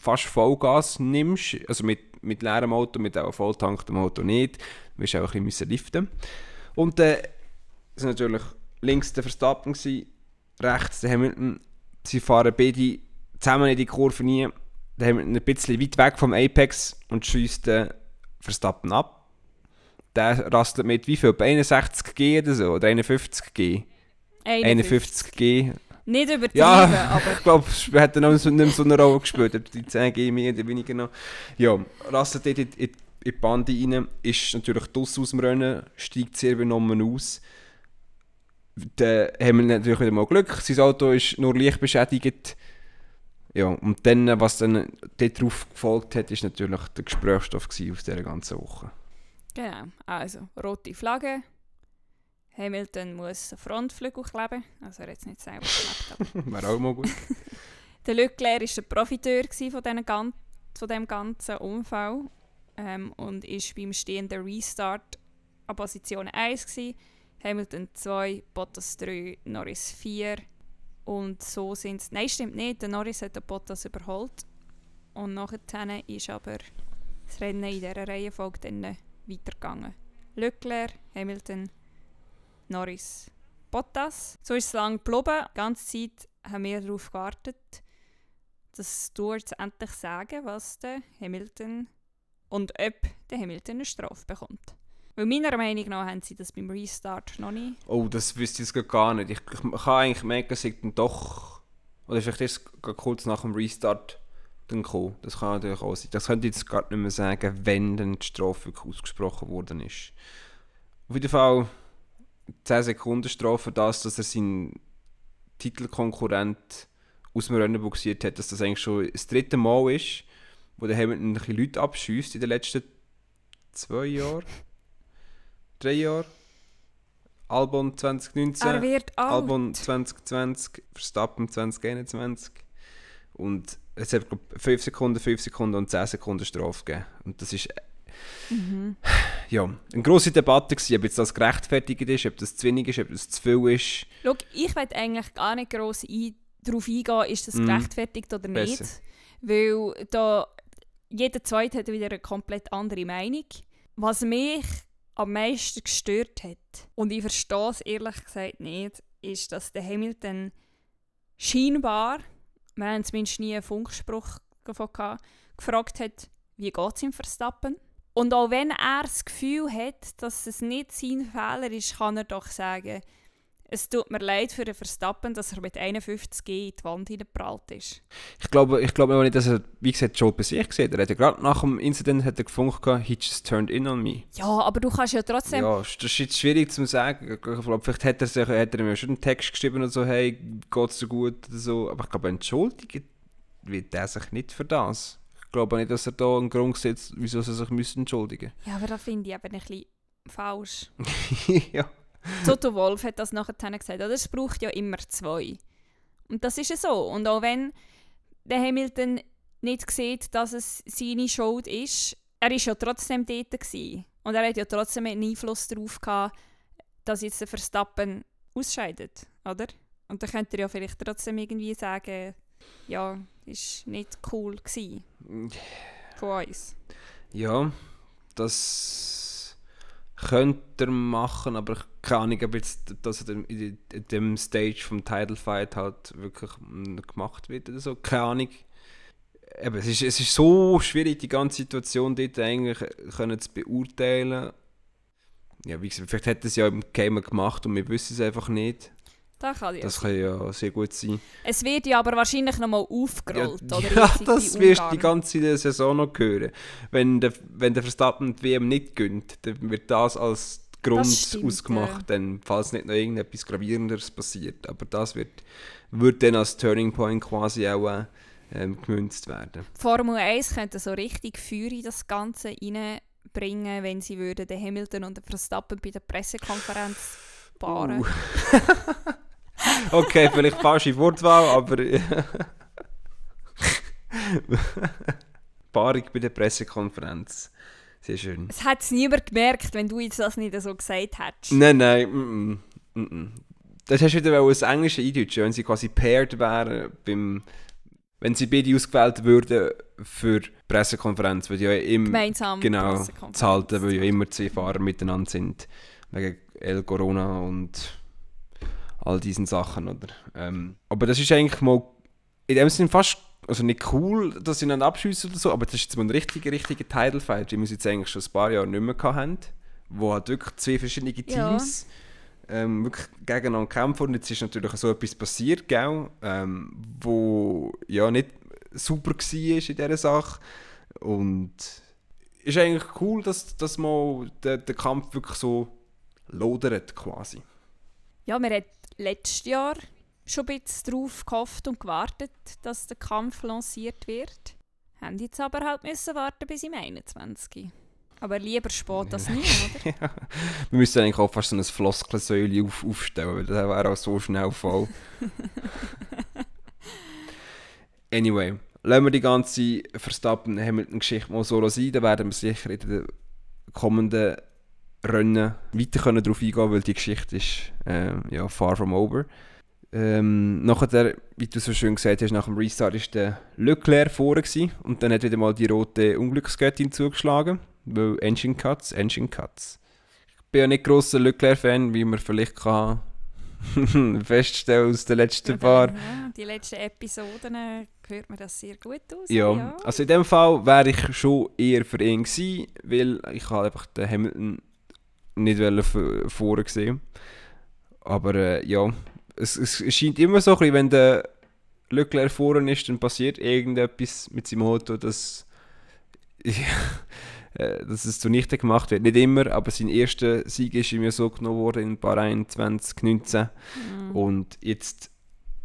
[SPEAKER 2] fast Vollgas nimmst. Also mit, mit leerem Auto, mit auch volltanktem Auto nicht. Du musst auch ein bisschen liften. Und äh, das war natürlich links der Verstappen, rechts der Hamilton. Sie fahren beide zusammen in die Kurve nie. Der Hamilton ein bisschen weit weg vom Apex und schießt den Verstappen ab. Der rastet mit wie viel? 61 G oder so? Oder 51 G? 51 G.
[SPEAKER 1] Nicht übertrieben,
[SPEAKER 2] ja,
[SPEAKER 1] aber...
[SPEAKER 2] ich glaube, hat dann auch nicht mehr so eine Rolle gespielt. Die 10 G mehr oder weniger noch. Ja, rastet dort in, in, in die Bande rein, ist natürlich draussen aus dem Rennen, steigt sehr benommen aus dann haben wir natürlich wieder mal Glück. Sein Auto ist nur leicht beschädigt. Ja, und dann, was dann darauf gefolgt hat, ist natürlich der Gesprächsstoff aus dieser ganzen Woche.
[SPEAKER 1] Genau, also rote Flagge. Hamilton muss einen Frontflügel kleben. Also er hat es nicht selber geklebt.
[SPEAKER 2] Wäre auch mal gut.
[SPEAKER 1] der Leclerc war der Profiteur von, Gan diesem ganzen Unfall ähm, und war beim stehenden Restart an Position 1 gewesen. Hamilton 2, Bottas 3, Norris 4. Und so sind. Nein, stimmt nicht. Der Norris hat den Bottas überholt. Und nachher ist aber das Rennen in dieser Reihenfolge dann weitergegangen. Leclerc, Hamilton, Norris, Bottas. So ist es lang geblieben. Die ganze Zeit haben wir darauf gewartet, dass Stewards endlich sagen, was der Hamilton und ob der Hamilton eine Strafe bekommt. Weil meiner Meinung nach haben sie das beim Restart noch nicht.
[SPEAKER 2] Oh, das wüsste ich jetzt gar nicht. Ich, ich, kann eigentlich merken, dass ich dann doch... Oder vielleicht ist es kurz nach dem Restart dann gekommen. Das kann natürlich auch sein. Das könnte ich jetzt gar nicht mehr sagen, wenn dann die Strafe wirklich ausgesprochen worden ist. Auf jeden Fall 10 Sekunden Strafe das, dass er seinen Titelkonkurrent aus dem Rennen boxiert hat, dass das eigentlich schon das dritte Mal ist, wo der Hamilton ein bisschen Leute abschießt in den letzten zwei Jahren drei Jahre. Albon 2019,
[SPEAKER 1] er wird alt.
[SPEAKER 2] Albon 2020, Verstappen 2021. Und es hat glaub, 5 Sekunden, 5 Sekunden und 10 Sekunden Strafe gegeben. Und das ist
[SPEAKER 1] Mhm.
[SPEAKER 2] ja, eine grosse Debatte gewesen, ob jetzt das gerechtfertigt ist, ob das zu wenig ist, ob das zu viel ist.
[SPEAKER 1] Schau, ich will eigentlich gar nicht gross ein, darauf eingehen, ist das
[SPEAKER 2] Mhm.
[SPEAKER 1] gerechtfertigt oder nicht.
[SPEAKER 2] Besser.
[SPEAKER 1] Weil da jeder Zweite hat wieder eine komplett andere Meinung. Was mich am meisten gestört hat, und ich verstehe es ehrlich gesagt nicht, ist, dass der Hamilton scheinbar, wir haben zumindest nie einen Funkspruch davon gehabt, gefragt hat, wie geht es ihm Verstappen? Und auch wenn er das Gefühl hat, dass es nicht sein Fehler ist, kann er doch sagen, es tut mir leid für den Verstappen, dass er mit 51 G in die Wand hineingeprallt ist.
[SPEAKER 2] Ich glaube, ich glaube aber nicht, dass er, wie gesagt, schon bei sich gesehen hat. Er hat ja gerade nach dem Incident hat er gefunden, he just turned in on me.
[SPEAKER 1] Ja, aber du kannst ja trotzdem...
[SPEAKER 2] Ja, das ist jetzt schwierig zu sagen. Ich glaube, vielleicht hat er, sich, hat er mir schon einen Text geschrieben und so, hey, geht's dir gut oder so. Aber ich glaube, entschuldigen wird er sich nicht für das. Ich glaube nicht, dass er da einen Grund sitzt, wieso er sich müsste entschuldigen
[SPEAKER 1] Ja, aber das finde ich eben ein bisschen falsch.
[SPEAKER 2] ja.
[SPEAKER 1] Toto Wolf hat das nachher gesagt, oder? es braucht ja immer zwei. Und das ist ja so. Und auch wenn der Hamilton nicht sieht, dass es seine Schuld ist, er ist ja trotzdem dort gewesen. Und er hat ja trotzdem einen Einfluss darauf gehabt, dass jetzt der Verstappen ausscheidet, oder? Und dann könnte er ja vielleicht trotzdem irgendwie sagen, ja, ist nicht cool gewesen von uns.
[SPEAKER 2] Ja, das könnte er machen, aber ich keine Ahnung, ob jetzt, dass er in dem Stage vom Title Fight halt wirklich gemacht wird oder so. Keine Ahnung. Eben, es, ist, es ist so schwierig, die ganze Situation dort eigentlich können zu beurteilen. Ja, wie gesagt, vielleicht er es ja im Game gemacht und wir wissen es einfach nicht.
[SPEAKER 1] Das kann ja
[SPEAKER 2] Das
[SPEAKER 1] sein.
[SPEAKER 2] kann ja sehr gut sein.
[SPEAKER 1] Es wird ja aber wahrscheinlich nochmal aufgerollt,
[SPEAKER 2] ja,
[SPEAKER 1] oder?
[SPEAKER 2] ja, das wirst du die ganze Saison noch hören. Wenn der, wenn der Verstappen die WM nicht gönnt, dann wird das als Grund
[SPEAKER 1] stimmt,
[SPEAKER 2] ausgemacht, dann, falls nicht noch irgendetwas Gravierenderes passiert. Aber das wird, wird dann als Turning Point quasi auch äh, ähm, gemünzt werden.
[SPEAKER 1] Formel 1 könnte so richtig Feuer in das Ganze reinbringen, wenn sie würden den Hamilton und den Verstappen bei der Pressekonferenz paaren.
[SPEAKER 2] Uh. okay, vielleicht falsche Wortwahl, aber. Paarung bei der Pressekonferenz. Sehr schön.
[SPEAKER 1] Es hat es niemand gemerkt, wenn du jetzt das nicht so gesagt hättest.
[SPEAKER 2] Nein, nein, mm, mm, mm. Das hast du wieder als englische eindeutschen, wenn sie quasi paired wären, beim, wenn sie beide ausgewählt würden für die Pressekonferenz, weil die ja im,
[SPEAKER 1] Gemeinsam
[SPEAKER 2] genau, zu halten, weil ja immer zwei Fahrer miteinander sind, wegen El Corona und all diesen Sachen, oder? Ähm, aber das ist eigentlich mal in dem Sinne fast, also nicht cool, dass sie einander abschiessen oder so, aber das ist jetzt mal ein richtiger, richtiger Title Fight, wie wir es jetzt eigentlich schon ein paar Jahre nicht mehr gehabt haben, wo halt wirklich zwei verschiedene
[SPEAKER 1] Ja.
[SPEAKER 2] Teams ähm, wirklich gegeneinander kämpfen und jetzt ist natürlich so etwas passiert, gell, ähm, wo ja nicht super war in dieser Sache und ist eigentlich cool, dass, dass der, der Kampf wirklich so lodert quasi.
[SPEAKER 1] Ja, wir haben letztes Jahr schon ein bisschen darauf gehofft und gewartet, dass der Kampf lanciert wird. Haben jetzt aber halt müssen warten bis im 21. Aber lieber spät als nie, oder?
[SPEAKER 2] Wir müssen eigentlich auch fast so ein Floskelsäule auf, aufstellen, weil das wäre auch so schnell voll. anyway, lassen wir die ganze Verstappen-Hamilton-Geschichte mal so sein, dann werden wir sicher in den kommenden Rennen weiter können darauf eingehen, weil die Geschichte ist äh, ja, far from over. Ähm, nachher, wie du so schön gesagt hast, nach dem Restart war der Leclerc vorne gewesen, und dann hat wieder mal die rote Unglücksgöttin zugeschlagen, weil Engine Cuts, Engine Cuts. Ich bin ja nicht grosser Leclerc-Fan, wie man vielleicht kann feststellen aus den letzten paar.
[SPEAKER 1] Ja, die letzten Episoden äh, hört mir das sehr gut aus.
[SPEAKER 2] Ja, also in dem Fall wäre ich schon eher für ihn gewesen, weil ich habe einfach den Hamilton nicht wollen v- vorne sehen. Aber äh, ja, es, es scheint immer so, bisschen, wenn der Leclerc vorne ist, dann passiert irgendetwas mit seinem Auto, dass, äh, dass es zunichte gemacht wird. Nicht immer, aber sein erster Sieg ist ihm ja so genommen worden in Bahrain 2019.
[SPEAKER 1] Mhm.
[SPEAKER 2] Und jetzt,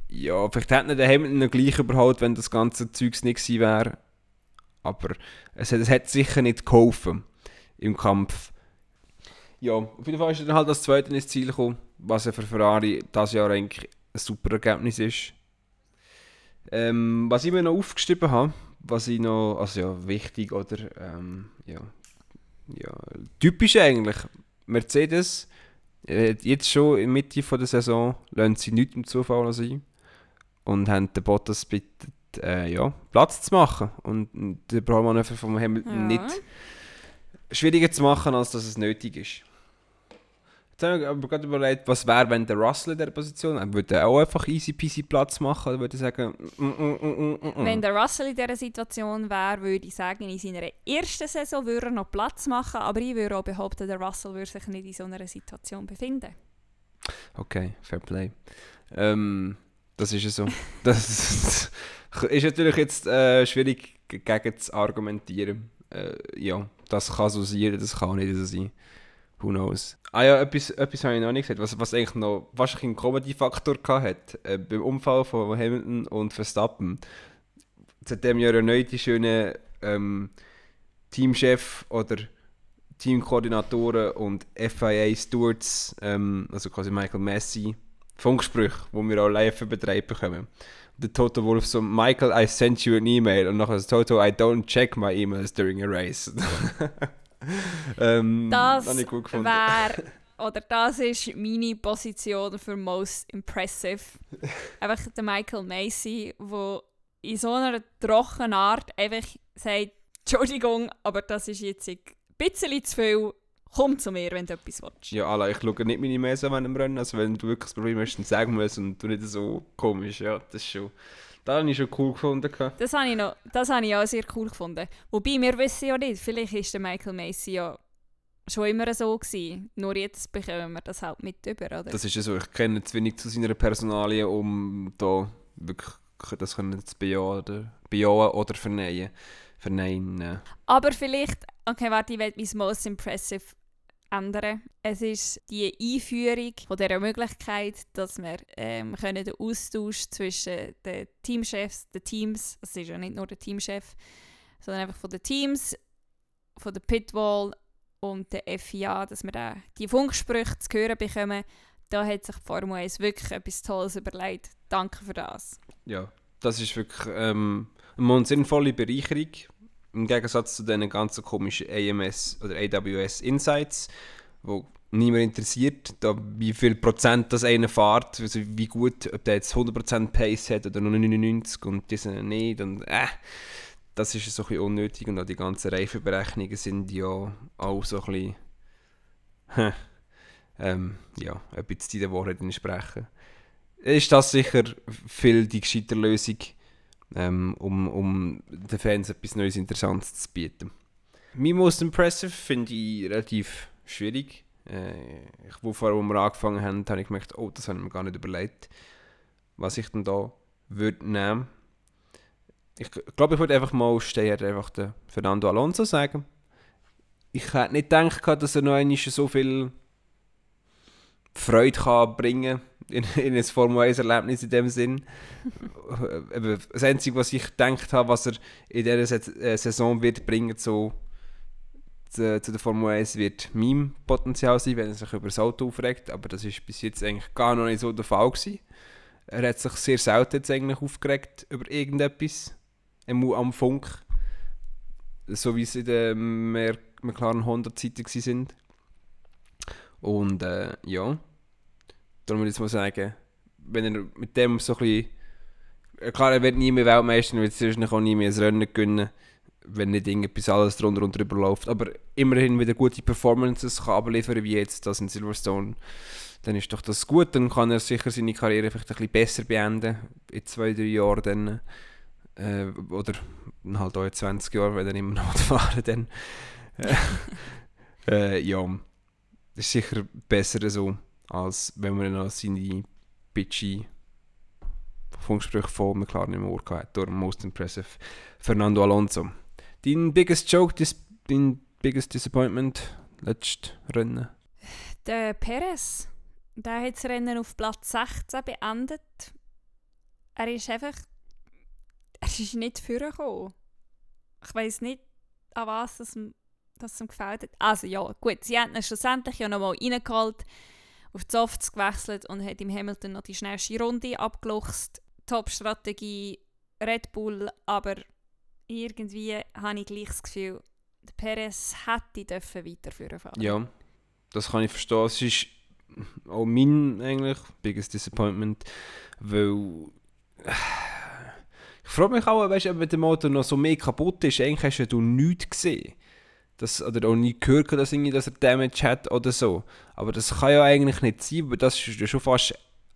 [SPEAKER 2] ja, vielleicht hätte ihn der Hamilton noch gleich überholt, wenn das ganze Zeugs nicht gewesen wäre. Aber es hat, es hat sicher nicht geholfen im Kampf. Ja, auf jeden Fall ist er dann halt als Zweiter ins Ziel gekommen, was ja für Ferrari das Jahr eigentlich ein super Ergebnis ist. Ähm, was ich mir noch aufgeschrieben habe, was ich noch, also ja, wichtig oder ähm, ja, ja, typisch eigentlich. Mercedes, äh, jetzt schon in der Mitte von der Saison, lassen sie nichts im Zufall sein und haben den Bottas bittet, äh, ja, Platz zu machen und den Braumanöver vom Hamilton ja. nicht schwieriger zu machen, als dass es nötig ist. Jetzt habe ich aber gerade überlegt, was wäre, wenn der Russell in dieser Position wäre. Würde er auch einfach easy peasy Platz machen oder würde er sagen... Mm, mm,
[SPEAKER 1] mm, wenn der Russell in dieser Situation wäre, würde ich sagen, in seiner ersten Saison würde er noch Platz machen, aber ich würde auch behaupten, der Russell würde sich nicht in so einer Situation befinden.
[SPEAKER 2] Okay, fair play. Ähm, das ist ja so. das ist natürlich jetzt äh, schwierig gegen zu argumentieren. Äh, ja, das kann so sein, das kann nicht so sein. Who knows? Ah ja, etwas, etwas habe ich noch nicht gesagt, was, was eigentlich noch wahrscheinlich einen Comedy-Faktor hatte. Äh, beim Unfall von Hamilton und Verstappen. Seitdem ja erneut die schönen ähm, Teamchef oder Teamkoordinatoren und FIA Stewards, ähm, also quasi Michael Messi, Funksprüche, die wir auch live betreiben bekommen. Der Toto Wolf so, Michael, I sent you an email und nachher Toto, I don't check my emails during a race.
[SPEAKER 1] ähm, das wäre, oder das ist meine Position für Most Impressive. einfach der Michael Macy, der in so einer trockenen Art einfach sagt, Entschuldigung, aber das ist jetzt ein bisschen zu viel. Komm zu mir, wenn du etwas willst.
[SPEAKER 2] Ja, Allah, ich schaue nicht meine Mails an während dem Rennen. Also wenn du wirklich das Problem hast, dann sag mir es und du nicht so komisch. Ja, das ist schon... Das habe ich schon cool gefunden.
[SPEAKER 1] Das habe ich, noch, das habe ich auch sehr cool gefunden. Wobei, wir wissen ja nicht, vielleicht ist der Michael Macy ja schon immer so gewesen. Nur jetzt bekommen wir das halt mit über, oder?
[SPEAKER 2] Das ist ja so. Ich kenne zu wenig zu seiner Personalie, um da wirklich das können zu bejahen oder, bejahen oder verneinen. verneinen.
[SPEAKER 1] Aber vielleicht, okay, warte, ich werde mein Most Impressive ändern. Es ist die Einführung von dieser Möglichkeit, dass wir ähm, können den Austausch zwischen den Teamchefs, den Teams, es ist ja nicht nur der Teamchef, sondern einfach von den Teams, von der Pitwall und der FIA, dass wir da die Funksprüche zu hören bekommen. Da hat sich die Formel 1 wirklich etwas Tolles überlegt. Danke für das.
[SPEAKER 2] Ja, das ist wirklich ähm, eine sinnvolle Bereicherung im Gegensatz zu den ganzen komischen AMS oder AWS Insights, wo niemand interessiert, da, wie viel Prozent das einer fährt, also wie gut, ob der jetzt 100% Pace hat oder nur 99% und diese nicht und äh, das ist so ein bisschen unnötig und auch die ganzen Reifenberechnungen sind ja auch so ein bisschen ähm, ja, ein bisschen der Wahrheit entsprechen. Ist das sicher viel die gescheite Lösung, ähm, um, um den Fans etwas Neues, Interessantes zu bieten. Mein Most Impressive finde ich relativ schwierig. Äh, ich, wo vorher, wo wir angefangen haben, habe ich gemerkt, oh, das habe ich mir gar nicht überlegt, was ich dann da würde nehmen. Ich glaube, ich würde einfach mal stehen, einfach den Fernando Alonso sagen. Ich hätte nicht gedacht, dass er noch einmal so viel Freude kann bringen in, in ein Formel 1 Erlebnis in dem Sinn. das Einzige, was ich gedacht habe, was er in dieser äh, Saison wird bringen, so zu, zu der Formel 1 wird mein Potenzial sein, wenn er sich über das Auto aufregt, aber das ist bis jetzt eigentlich gar noch nicht so der Fall gewesen. Er hat sich sehr selten jetzt eigentlich aufgeregt über irgendetwas am Funk, so wie es in der McLaren Honda Zeiten sind. Und äh, ja, darum würde ich mal sagen, wenn er mit dem so ein bisschen, äh, klar, er wird nie mehr Weltmeister, er wird wahrscheinlich auch nie mehr ein Rennen gewinnen, wenn nicht irgendetwas alles drunter und drüber läuft, aber immerhin wieder gute Performances kann abliefern wie jetzt das in Silverstone, dann ist doch das gut, dann kann er sicher seine Karriere vielleicht ein bisschen besser beenden, in zwei, drei Jahren dann, äh, oder halt auch in 20 Jahren, wenn er immer noch fahren dann. äh, ja, das ist sicher besser so, als wenn man noch seine bitchy Funksprüche von McLaren im Ohr hat. Darum most impressive Fernando Alonso. Dein biggest joke, dis, dein biggest disappointment letztes Rennen?
[SPEAKER 1] Der Perez. Der hat das Rennen auf Platz 16 beendet. Er ist einfach. Er ist nicht vorgekommen. Ich weiß nicht, an was das das ihm gefällt hat. Also ja, gut, sie haben ihn schlussendlich ja nochmal reingeholt, auf die Softs gewechselt und hat im Hamilton noch die schnellste Runde abgeluchst. Top-Strategie, Red Bull, aber irgendwie habe ich gleich das Gefühl, der Perez hätte dürfen weiterführen fahren.
[SPEAKER 2] Ja, das kann ich verstehen. Es ist auch mein eigentlich biggest disappointment, weil ich frage mich auch, weißt, ob der Motor noch so mehr kaputt ist. Eigentlich hast ja du nichts gesehen. Das, oder auch nie gehört, dass, irgendwie, dass er Damage hat oder so. Aber das kann ja eigentlich nicht sein, weil das ist ja schon fast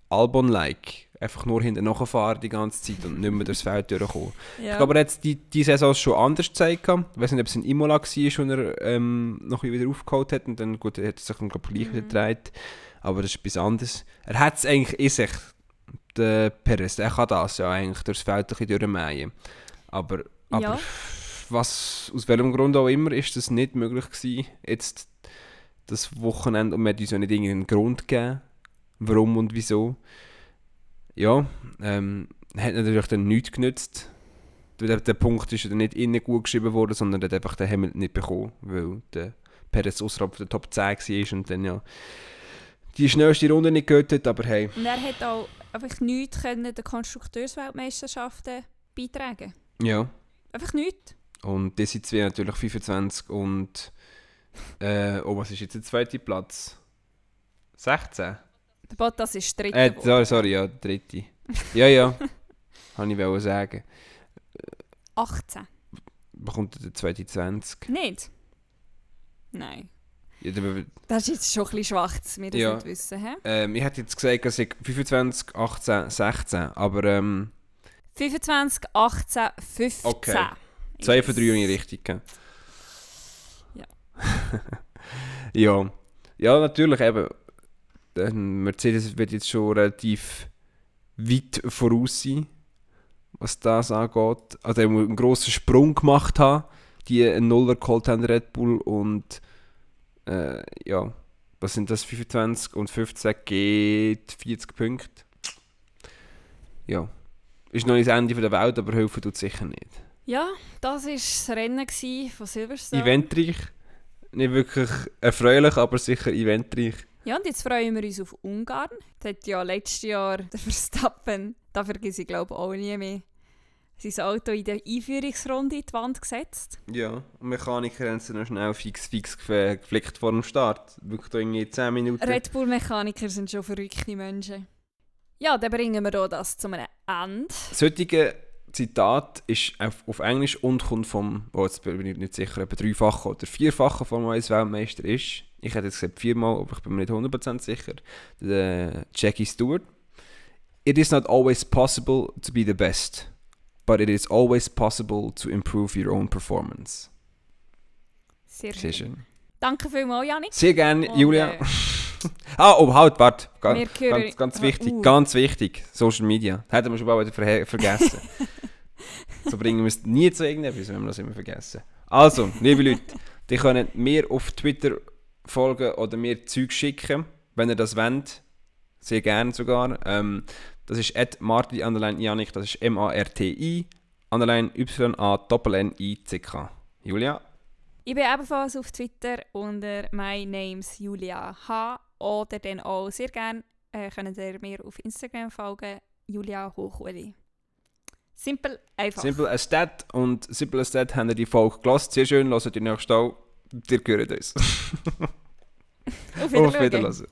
[SPEAKER 2] Albon-like. Einfach nur hinten nachfahren die ganze Zeit und nicht mehr durchs Feld durchkommen.
[SPEAKER 1] Ja.
[SPEAKER 2] Ich glaube, er hat die, die Saison schon anders gezeigt. Ich weiß nicht, ob es in Imola war, wo er ähm, noch wieder aufgeholt hat. Und dann gut, er hat sich dann, glaub, gleich wieder
[SPEAKER 1] Mhm.
[SPEAKER 2] gedreht. Aber das ist etwas anderes. Er hat es eigentlich in sich, der Perez. Er kann das ja eigentlich durchs Feld ein bisschen durchmähen. Aber, aber
[SPEAKER 1] Ja.
[SPEAKER 2] Was, aus welchem Grund auch immer, ist das nicht möglich gewesen, jetzt das Wochenende. Und man hat uns ja nicht irgendeinen Grund gegeben, warum und wieso. Ja, ähm, hat natürlich dann nichts genützt. Der, der Punkt ist ja dann nicht innen gut geschrieben worden, sondern er hat einfach den Hamilton nicht bekommen, weil der Perez außerhalb der Top 10 war und dann ja die schnellste Runde nicht gehört hat, aber hey,
[SPEAKER 1] Und er hat auch einfach nichts können den Konstrukteursweltmeisterschaften beitragen.
[SPEAKER 2] ja.
[SPEAKER 1] Einfach nichts.
[SPEAKER 2] Und das sind zwei natürlich 25 und äh, oh, was ist jetzt der zweite Platz? 16?
[SPEAKER 1] Der Bottas ist dritter
[SPEAKER 2] Äh, sorry, sorry, ja, dritte. Ja, ja, kann ich wollen sagen.
[SPEAKER 1] 18.
[SPEAKER 2] Bekommt er der zweite 20?
[SPEAKER 1] Nicht? Nein.
[SPEAKER 2] Ja,
[SPEAKER 1] Das ist jetzt schon ein bisschen schwach, dass wir das
[SPEAKER 2] Ja.
[SPEAKER 1] nicht wissen. He?
[SPEAKER 2] ähm, ich hätte jetzt gesagt, dass ich 25, 18, 16, aber ähm,
[SPEAKER 1] 25, 18, 15.
[SPEAKER 2] Okay. Zwei von drei habe ich richtig gegeben.
[SPEAKER 1] Ja.
[SPEAKER 2] ja. Ja, natürlich eben. Mercedes wird jetzt schon relativ weit voraus sein, was das angeht. Also er muss einen grossen Sprung gemacht haben, die einen Nuller geholt haben, Red Bull. Und äh, ja, was sind das? 25 und 15 geht 40 Punkte. Ja. Ist noch nicht das Ende der Welt, aber helfen tut sicher nicht.
[SPEAKER 1] Ja, das war das Rennen von Silverstone.
[SPEAKER 2] Eventreich. Nicht wirklich erfreulich, aber sicher eventreich.
[SPEAKER 1] Ja, und jetzt freuen wir uns auf Ungarn. Das hat ja letztes Jahr der Verstappen, da vergesse ich glaube auch nie mehr, sein Auto in der Einführungsrunde in die Wand gesetzt.
[SPEAKER 2] Ja, und Mechaniker haben sie noch schnell fix fix geflickt vor dem Start. Wirklich irgendwie 10 Minuten.
[SPEAKER 1] Red Bull-Mechaniker sind schon verrückte Menschen. Ja, dann bringen wir hier das zu einem Ende.
[SPEAKER 2] Heutige Zitat ist auf, auf Englisch und kommt vom, oh, jetzt bin ich nicht sicher, ob er dreifacher oder vierfacher Formel 1 Weltmeister ist. Ich hätte jetzt gesagt viermal, aber ich bin mir nicht 100% sicher. Der Jackie Stewart. It is not always possible to be the best, but it is always possible to improve your own performance.
[SPEAKER 1] Sehr
[SPEAKER 2] Sehr
[SPEAKER 1] schön.
[SPEAKER 2] schön.
[SPEAKER 1] Danke vielmals, Janik.
[SPEAKER 2] Sehr gerne, Julia.
[SPEAKER 1] äh,
[SPEAKER 2] Ah, oh, halt, warte. Ga-
[SPEAKER 1] Wir hören-
[SPEAKER 2] Ganz, ganz
[SPEAKER 1] Ah,
[SPEAKER 2] wichtig,
[SPEAKER 1] uh.
[SPEAKER 2] ganz wichtig. Social Media. Hätten wir schon bald wieder vergessen. so bringen wir es nie zu irgendetwas, wenn wir das immer vergessen. Also, liebe Leute, die können mir auf Twitter folgen oder mir Zeug schicken, wenn ihr das wollt. Sehr gerne sogar. Ähm, das ist at Marti underline Janik, das ist M-A-R-T-I underline Y-A-N-N-I-C-K. Julia?
[SPEAKER 1] Ich bin ebenfalls auf Twitter unter My Name's Julia H. Oder dann auch sehr gerne äh, könnt ihr mir auf Instagram folgen, Julia Hochuli. Simpel, einfach.
[SPEAKER 2] Simple as that. Und simple as that haben wir die Folge gelassen. Sehr schön, hört die nächste auch. Ihr hört uns.
[SPEAKER 1] Auf
[SPEAKER 2] Auf
[SPEAKER 1] Wiedersehen.
[SPEAKER 2] Wiedersehen.